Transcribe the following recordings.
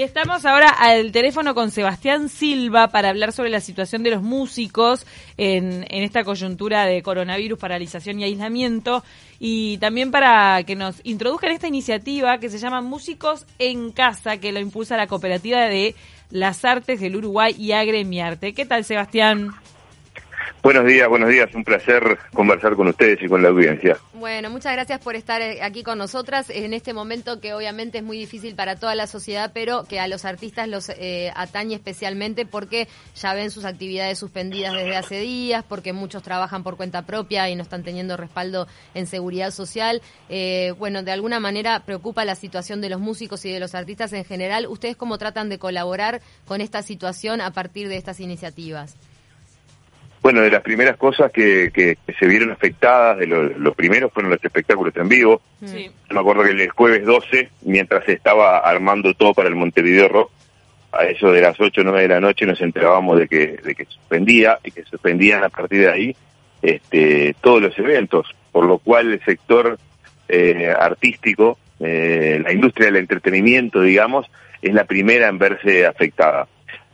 Estamos ahora al teléfono con Sebastián Silva para hablar sobre la situación de los músicos en, en, esta coyuntura de coronavirus, paralización y aislamiento, y también para que nos introduzcan esta iniciativa que se llama Músicos en Casa, que lo impulsa la cooperativa de las artes del Uruguay y Agremiarte. ¿Qué tal, Sebastián? Buenos días, buenos días. Un placer conversar con ustedes y con la audiencia. Bueno, muchas gracias por estar eh, aquí con nosotras en este momento que obviamente es muy difícil para toda la sociedad, pero que a los artistas los eh, atañe especialmente porque ya ven sus actividades suspendidas desde hace días, porque muchos trabajan por cuenta propia y no están teniendo respaldo en seguridad social. Eh, bueno, de alguna manera preocupa la situación de los músicos y de los artistas en general. ¿Ustedes cómo tratan de colaborar con esta situación a partir de estas iniciativas? Bueno, de las primeras cosas que, que, se vieron afectadas, de los primeros fueron los espectáculos en vivo. Sí. Me acuerdo que el jueves 12, mientras se estaba armando todo para el Montevideo Rock, a eso de las 8 o 9 de la noche nos enterábamos de que, de que suspendía y que suspendían a partir de ahí este, todos los eventos, por lo cual el sector eh, artístico, eh, la industria del entretenimiento, digamos, es la primera en verse afectada.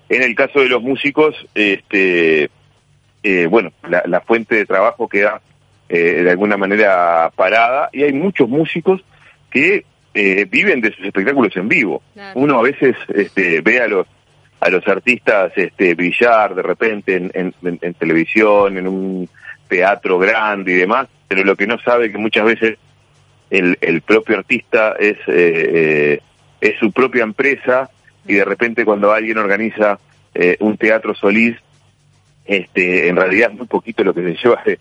En el caso de los músicos, este, eh, bueno, la, fuente de trabajo queda eh, de alguna manera parada y hay muchos músicos que eh, viven de sus espectáculos en vivo. Uno a veces este, ve a los a los artistas este, brillar de repente en, en, televisión, en un teatro grande y demás, pero lo que no sabe que muchas veces el, el propio artista es, es su propia empresa y de repente cuando alguien organiza un teatro solís este, en realidad muy poquito lo que se lleva de,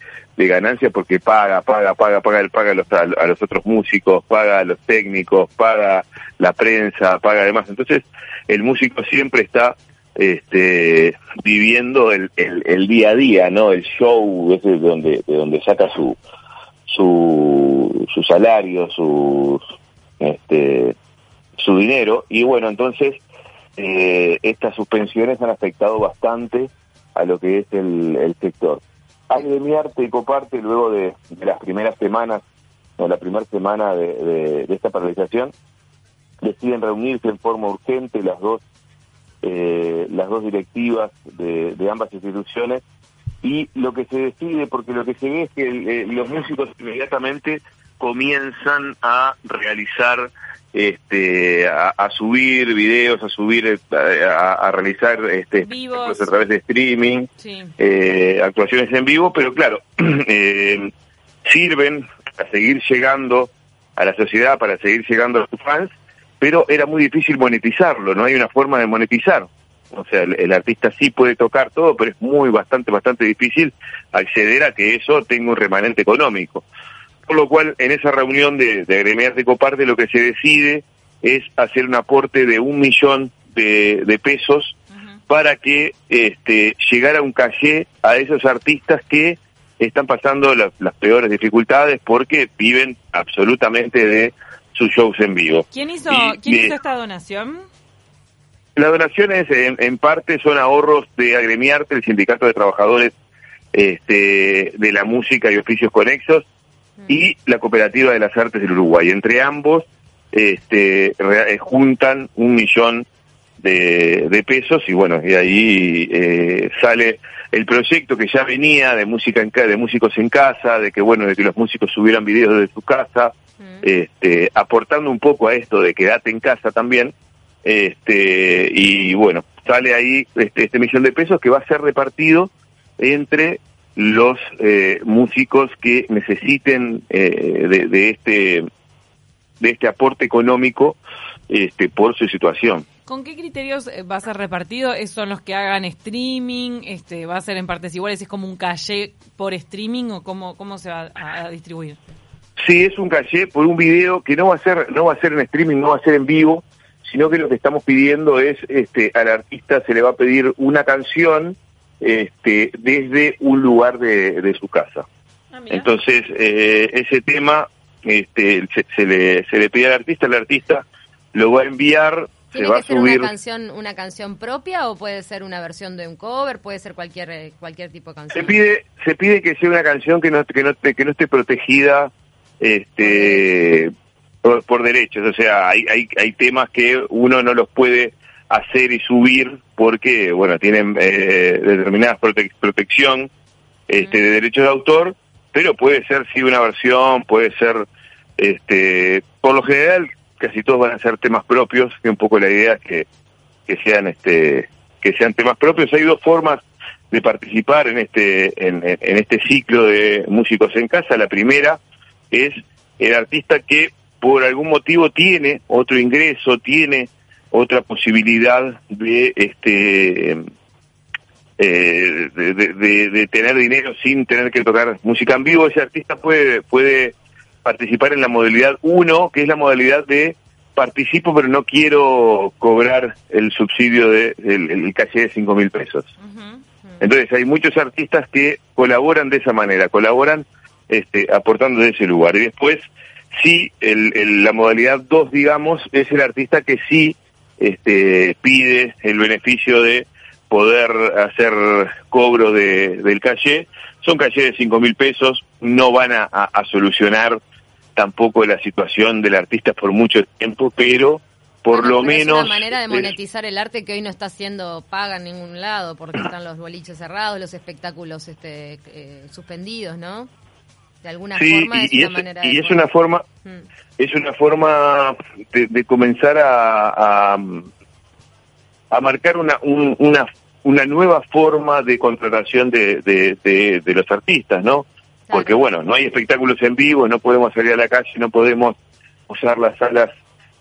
ganancia porque paga, paga, paga, paga, paga a los, a los otros músicos, paga a los técnicos, paga la prensa, paga además. Entonces, el músico siempre está este, viviendo el, el, día a día, ¿no? El show, ese de donde, de donde saca su, su, su salario, su, este, su dinero. Y bueno, entonces, eh, estas suspensiones han afectado bastante a lo que es el, el sector. Agremiarte y Coparte, luego de, las primeras semanas, o la primera semana de, esta paralización, deciden reunirse en forma urgente las dos eh, las dos directivas de, ambas instituciones y lo que se decide, porque lo que se ve es que eh, los músicos inmediatamente comienzan a realizar este, a, subir videos, a subir, eh, a, realizar este, a través de streaming, eh, actuaciones en vivo, pero claro, eh, sirven para seguir llegando a la sociedad, para seguir llegando a sus fans, pero era muy difícil monetizarlo, no hay una forma de monetizar. O sea, el, artista sí puede tocar todo, pero es muy bastante, bastante difícil acceder a que eso tenga un remanente económico. Por lo cual, en esa reunión de, de agremiar de Coparte, lo que se decide es hacer un aporte de un millón de, pesos para que este, llegara un calle a esos artistas que están pasando las, peores dificultades porque viven absolutamente de sus shows en vivo. ¿Quién hizo, ¿quién hizo esta donación? La donación es, en, parte son ahorros de Agremiarte, el Sindicato de Trabajadores este, de la Música y Oficios Conexos, y la Cooperativa de las Artes del Uruguay. Entre ambos este, eh, juntan un millón de, pesos y bueno, y ahí eh, sale el proyecto que ya venía de música en de músicos en casa, de que bueno, de que los músicos subieran videos de su casa, este, aportando un poco a esto de quedate en casa también, este, y bueno, sale ahí este, este millón de pesos que va a ser repartido entre los eh, músicos que necesiten eh, de, este de este aporte económico este por su situación. ¿Con qué criterios eh, va a ser repartido? ¿Son los que hagan streaming? Este, ¿Va a ser en partes iguales? ¿Es como un calle por streaming o cómo, cómo se va a, distribuir? Sí, es un calle por un video que no va a ser no va a ser en streaming, no va a ser en vivo, sino que lo que estamos pidiendo es este al artista se le va a pedir una canción este, desde un lugar de, su casa. Ah, Entonces, eh, ese tema este, se, le, se le pide al artista, el artista lo va a enviar, se va a subir. Una canción, ¿Una canción propia o puede ser una versión de un cover? Puede ser cualquier eh, cualquier tipo de canción. Se pide, se pide que sea una canción que no, que no, que no esté protegida este, por, derechos, o sea, hay, hay, hay temas que uno no los puede hacer y subir porque, bueno, tienen eh, determinadas protección este, de derechos de autor, pero puede ser sí una versión, puede ser, este, por lo general, casi todos van a ser temas propios, que un poco la idea es que, que sean, este, que sean temas propios. Hay dos formas de participar en este, en, en este ciclo de músicos en casa. La primera es el artista que por algún motivo tiene otro ingreso, tiene otra posibilidad de este eh, de, tener dinero sin tener que tocar música en vivo, ese artista puede puede participar en la modalidad 1, que es la modalidad de participo pero no quiero cobrar el subsidio de el, caché de cinco mil pesos. Entonces hay muchos artistas que colaboran de esa manera, colaboran este, aportando de ese lugar. Y después sí, el, la modalidad 2, digamos, es el artista que sí este, pide el beneficio de poder hacer cobro de, del calle. Son calle de 5 mil pesos, no van a, solucionar tampoco la situación del artista por mucho tiempo, pero por lo menos... Es una manera de monetizar el arte que hoy no está siendo paga en ningún lado, porque están los boliches cerrados, los espectáculos este, eh, suspendidos, ¿no? De alguna forma es y, una manera y es una forma mm. es una forma de, comenzar a, a, marcar una una una nueva forma de contratación de, de, de, los artistas no porque bueno no hay espectáculos en vivo no podemos salir a la calle no podemos usar las salas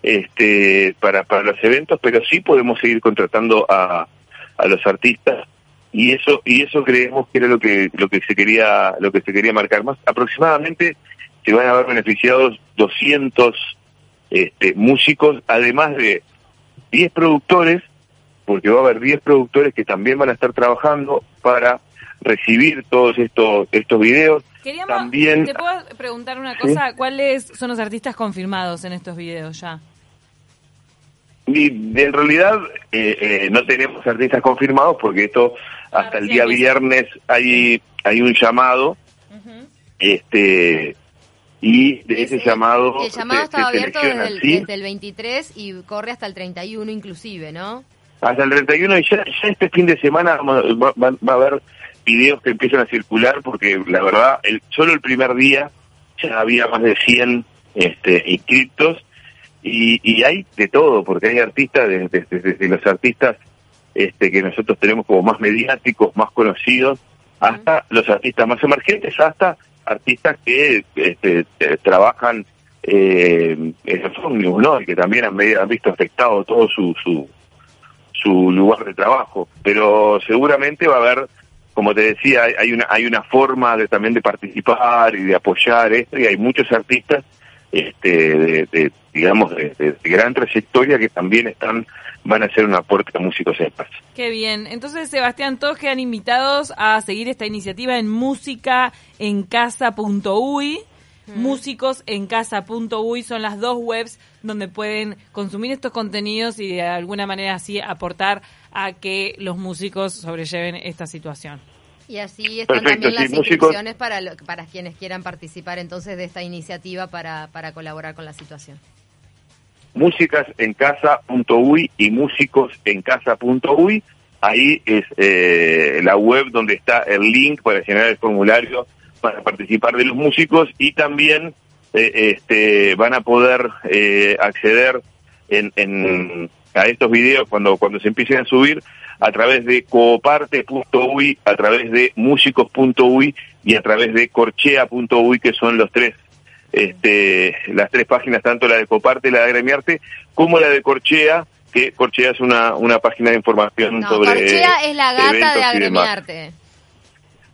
este para para los eventos pero sí podemos seguir contratando a a los artistas y eso y eso creemos que era lo que lo que se quería lo que se quería marcar. Más aproximadamente se van a haber beneficiados 200 este, músicos además de 10 productores porque va a haber 10 productores que también van a estar trabajando para recibir todos estos estos videos. También te puedo preguntar una cosa cuáles son los artistas confirmados en estos videos ya y en realidad eh, eh, no tenemos artistas confirmados porque esto hasta el día viernes hay hay un llamado este y de ese, llamado el llamado está abierto desde el, 23 y corre hasta el 31 inclusive no hasta el 31 y ya, este fin de semana va, a haber videos que empiezan a circular porque la verdad el solo el primer día ya había más de 100 este inscritos y, y hay de todo porque hay artistas desde de, los artistas este, que nosotros tenemos como más mediáticos, más conocidos, hasta los artistas más emergentes, hasta artistas que este, trabajan eh, en los ómnibus, ¿no? Y que también han, han, visto afectado todo su, su, su lugar de trabajo. Pero seguramente va a haber, como te decía, hay una, hay una forma de también de participar y de apoyar esto, y hay muchos artistas este, de, digamos, de, gran trayectoria que también están van a hacer un aporte a músicos en paz. Qué bien. Entonces, Sebastián, todos quedan invitados a seguir esta iniciativa en músicaencasa.uy. Mm. Músicosencasa.uy son las dos webs donde pueden consumir estos contenidos y de alguna manera así aportar a que los músicos sobrelleven esta situación. Y así están también las inscripciones para, para quienes quieran participar entonces de esta iniciativa para, para colaborar con la situación. Músicasencasa.uy y músicosencasa.uy. Ahí es eh, la web donde está el link para generar el formulario para participar de los músicos y también eh, este, van a poder eh, acceder en, en, a estos videos cuando, cuando se empiecen a subir a través de cooparte.uy, a través de músicos.uy y a través de corchea.uy, que son los tres, este, las tres páginas, tanto la de Coparte, la de Agremiarte, como la de Corchea, que Corchea es una, una página de información sobre. Corchea es la gata de Agremiarte.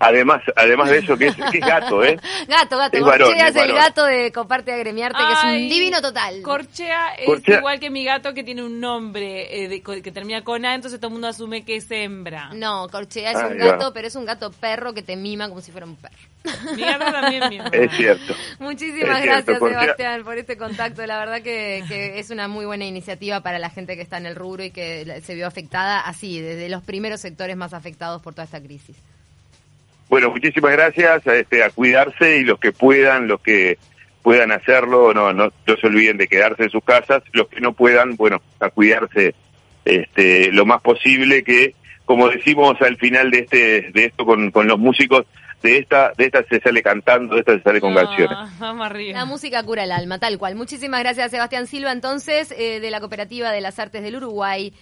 Además, además de eso, que es, gato, ¿eh? gato, gato. Corchea es, el gato de Comparte Agremiarte, que es un divino total. Corchea es igual que mi gato que tiene un nombre eh, que termina con A, entonces todo el mundo asume que es hembra. No, Corchea es un gato, pero es un gato perro que te mima como si fuera un perro. Mi gato también mima. Es cierto. Muchísimas gracias, Sebastián, por este contacto. La verdad que, que es una muy buena iniciativa para la gente que está en el rubro y que se vio afectada así, desde los primeros sectores más afectados por toda esta crisis. Bueno, muchísimas gracias, este, a cuidarse y los que puedan, los que puedan hacerlo, no, no, no se olviden de quedarse en sus casas, los que no puedan, bueno, a cuidarse este, lo más posible, que como decimos al final de este, de esto con, con los músicos, de esta, de esta se sale cantando, de esta se sale con ah, canciones. La música cura el alma, tal cual. Muchísimas gracias, Sebastián Silva, entonces, eh, de la Cooperativa de las Artes del Uruguay.